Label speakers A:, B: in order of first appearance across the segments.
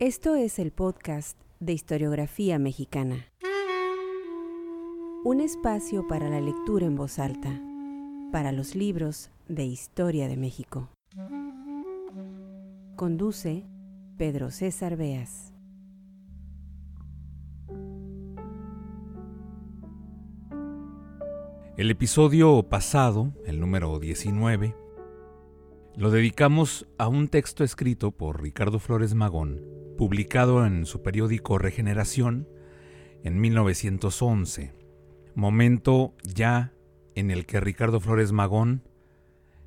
A: Esto es el podcast de historiografía mexicana. Un espacio para la lectura en voz alta, para los libros de historia de México. Conduce Pedro César Beas.
B: El episodio pasado, el número 19, lo dedicamos a un texto escrito por Ricardo Flores Magón, publicado en su periódico Regeneración en 1911, momento ya en el que Ricardo Flores Magón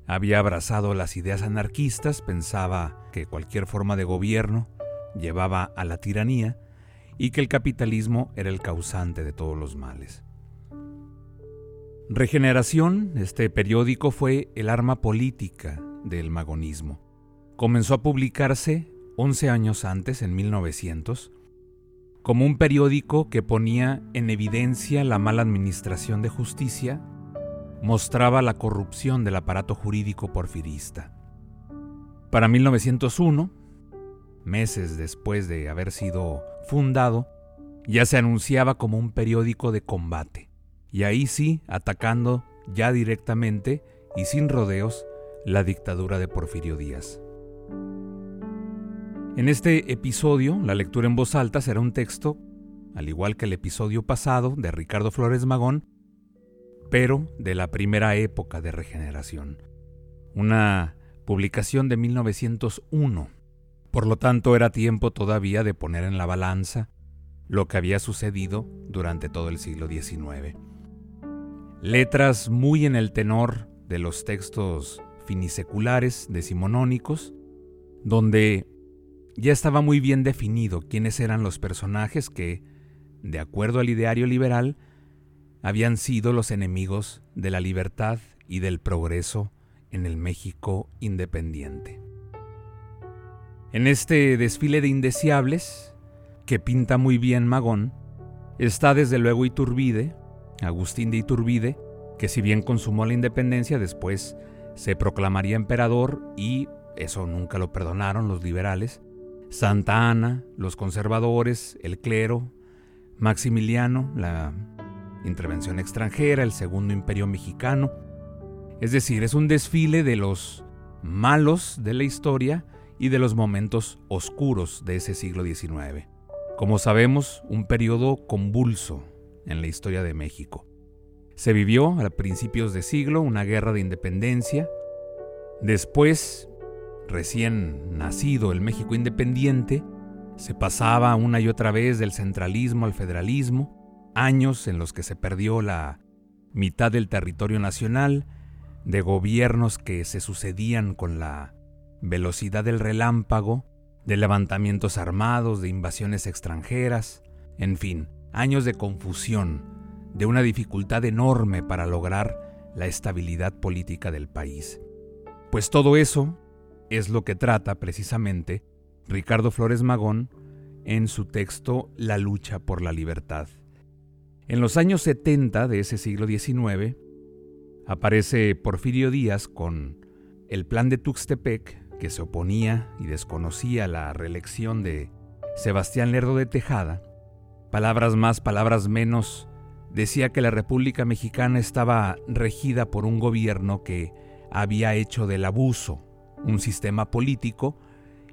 B: había abrazado las ideas anarquistas, pensaba que cualquier forma de gobierno llevaba a la tiranía y que el capitalismo era el causante de todos los males. Regeneración, este periódico, fue el arma política del magonismo. Comenzó a publicarse 11 años antes, en 1900, como un periódico que ponía en evidencia la mala administración de justicia, mostraba la corrupción del aparato jurídico porfirista. Para 1901, meses después de haber sido fundado, ya se anunciaba como un periódico de combate, y ahí sí atacando ya directamente y sin rodeos la dictadura de Porfirio Díaz. En este episodio, la lectura en voz alta será un texto, al igual que el episodio pasado de Ricardo Flores Magón, pero de la primera época de regeneración. Una publicación de 1901. Por lo tanto, era tiempo todavía de poner en la balanza lo que había sucedido durante todo el siglo XIX. Letras muy en el tenor de los textos finiseculares decimonónicos, donde ya estaba muy bien definido quiénes eran los personajes que, de acuerdo al ideario liberal, habían sido los enemigos de la libertad y del progreso en el México independiente. En este desfile de indeseables, que pinta muy bien Magón, está desde luego Iturbide, Agustín de Iturbide, que si bien consumó la independencia, después se proclamaría emperador y eso nunca lo perdonaron los liberales. Santa Ana, los conservadores, el clero, Maximiliano, la intervención extranjera, el segundo imperio mexicano. Es decir, es un desfile de los malos de la historia y de los momentos oscuros de ese siglo XIX. Como sabemos, un periodo convulso en la historia de México. Se vivió a principios de siglo una guerra de independencia. Después, recién nacido el México independiente, se pasaba una y otra vez del centralismo al federalismo, años en los que se perdió la mitad del territorio nacional, de gobiernos que se sucedían con la velocidad del relámpago, de levantamientos armados, de invasiones extranjeras, en fin, años de confusión de una dificultad enorme para lograr la estabilidad política del país. Pues todo eso es lo que trata precisamente Ricardo Flores Magón en su texto La lucha por la libertad. En los años 70 de ese siglo XIX, aparece Porfirio Díaz con el plan de Tuxtepec, que se oponía y desconocía la reelección de Sebastián Lerdo de Tejada, palabras más, palabras menos, decía que la República Mexicana estaba regida por un gobierno que había hecho del abuso un sistema político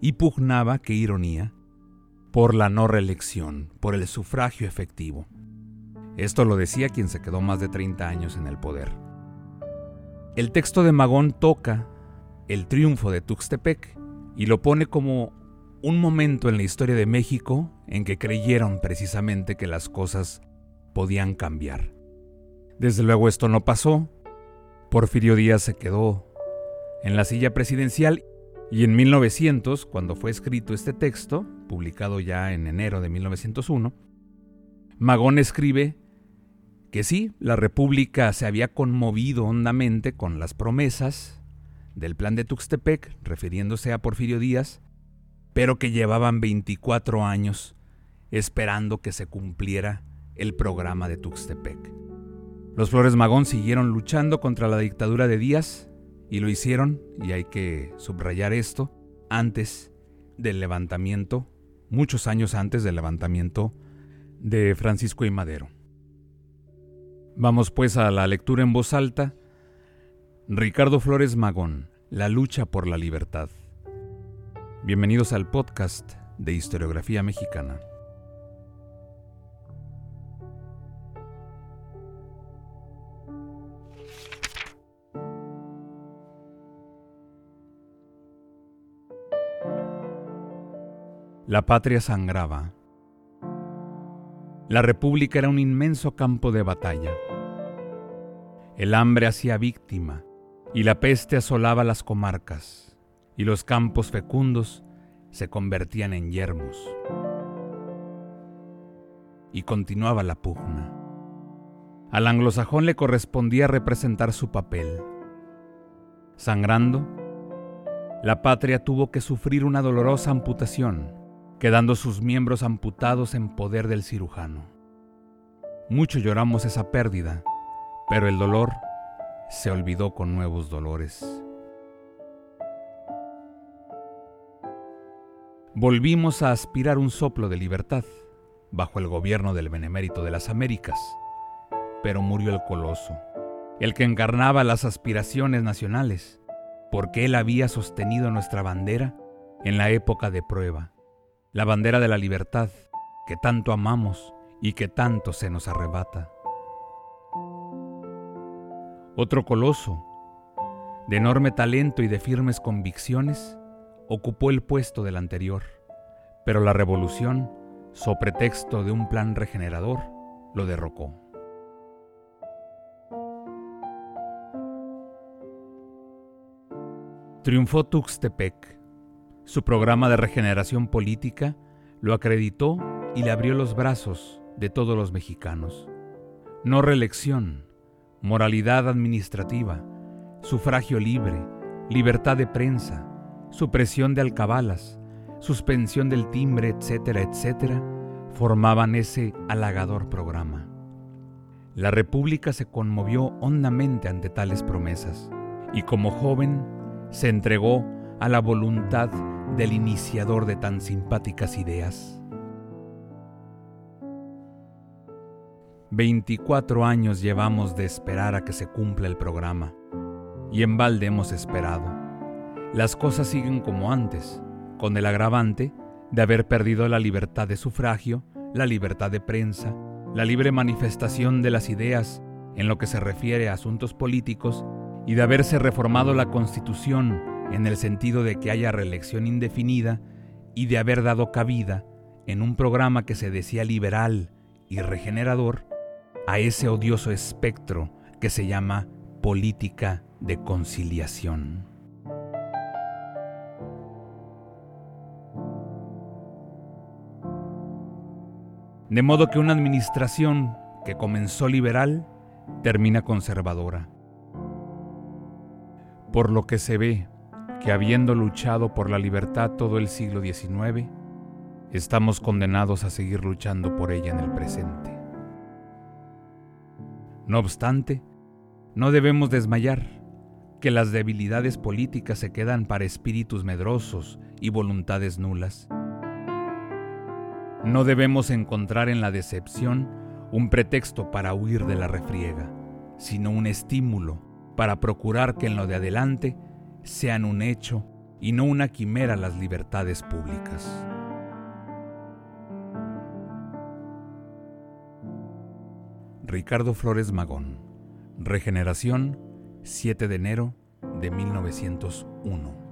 B: y pugnaba, qué ironía, por la no reelección, por el sufragio efectivo. Esto lo decía quien se quedó más de 30 años en el poder. El texto de Magón toca el triunfo de Tuxtepec y lo pone como un momento en la historia de México en que creyeron precisamente que las cosas podían cambiar. Desde luego esto no pasó. Porfirio Díaz se quedó en la silla presidencial y en 1900, cuando fue escrito este texto, publicado ya en enero de 1901, Magón escribe que sí, la República se había conmovido hondamente con las promesas del plan de Tuxtepec, refiriéndose a Porfirio Díaz, pero que llevaban 24 años esperando que se cumpliera el programa de Tuxtepec. Los Flores Magón siguieron luchando contra la dictadura de Díaz y lo hicieron, y hay que subrayar esto, antes del levantamiento muchos años antes del levantamiento de Francisco y Madero. Vamos pues a la lectura en voz alta. Ricardo Flores Magón, La lucha por la libertad. Bienvenidos al podcast de Historiografía Mexicana. La patria sangraba. La república era un inmenso campo de batalla. El hambre hacía víctima y la peste asolaba las comarcas y los campos fecundos se convertían en yermos. Y continuaba la pugna. Al anglosajón le correspondía representar su papel. Sangrando, la patria tuvo que sufrir una dolorosa amputación quedando sus miembros amputados en poder del cirujano. Mucho lloramos esa pérdida, pero el dolor se olvidó con nuevos dolores. Volvimos a aspirar un soplo de libertad bajo el gobierno del Benemérito de las Américas, pero murió el coloso, el que encarnaba las aspiraciones nacionales, porque él había sostenido nuestra bandera en la época de prueba la bandera de la libertad que tanto amamos y que tanto se nos arrebata. Otro coloso, de enorme talento y de firmes convicciones, ocupó el puesto del anterior, pero la revolución, so pretexto de un plan regenerador, lo derrocó. Triunfó Tuxtepec, su programa de regeneración política lo acreditó y le abrió los brazos de todos los mexicanos. No reelección, moralidad administrativa, sufragio libre, libertad de prensa, supresión de alcabalas, suspensión del timbre, etcétera, etcétera, formaban ese halagador programa. La República se conmovió hondamente ante tales promesas y como joven se entregó a la voluntad del iniciador de tan simpáticas ideas. 24 años llevamos de esperar a que se cumpla el programa, y en balde hemos esperado. Las cosas siguen como antes, con el agravante de haber perdido la libertad de sufragio, la libertad de prensa, la libre manifestación de las ideas en lo que se refiere a asuntos políticos y de haberse reformado la Constitución en el sentido de que haya reelección indefinida y de haber dado cabida en un programa que se decía liberal y regenerador a ese odioso espectro que se llama política de conciliación. De modo que una administración que comenzó liberal termina conservadora. Por lo que se ve que habiendo luchado por la libertad todo el siglo XIX, estamos condenados a seguir luchando por ella en el presente. No obstante, no debemos desmayar, que las debilidades políticas se quedan para espíritus medrosos y voluntades nulas. No debemos encontrar en la decepción un pretexto para huir de la refriega, sino un estímulo para procurar que en lo de adelante sean un hecho y no una quimera las libertades públicas. Ricardo Flores Magón, Regeneración, 7 de enero de 1901.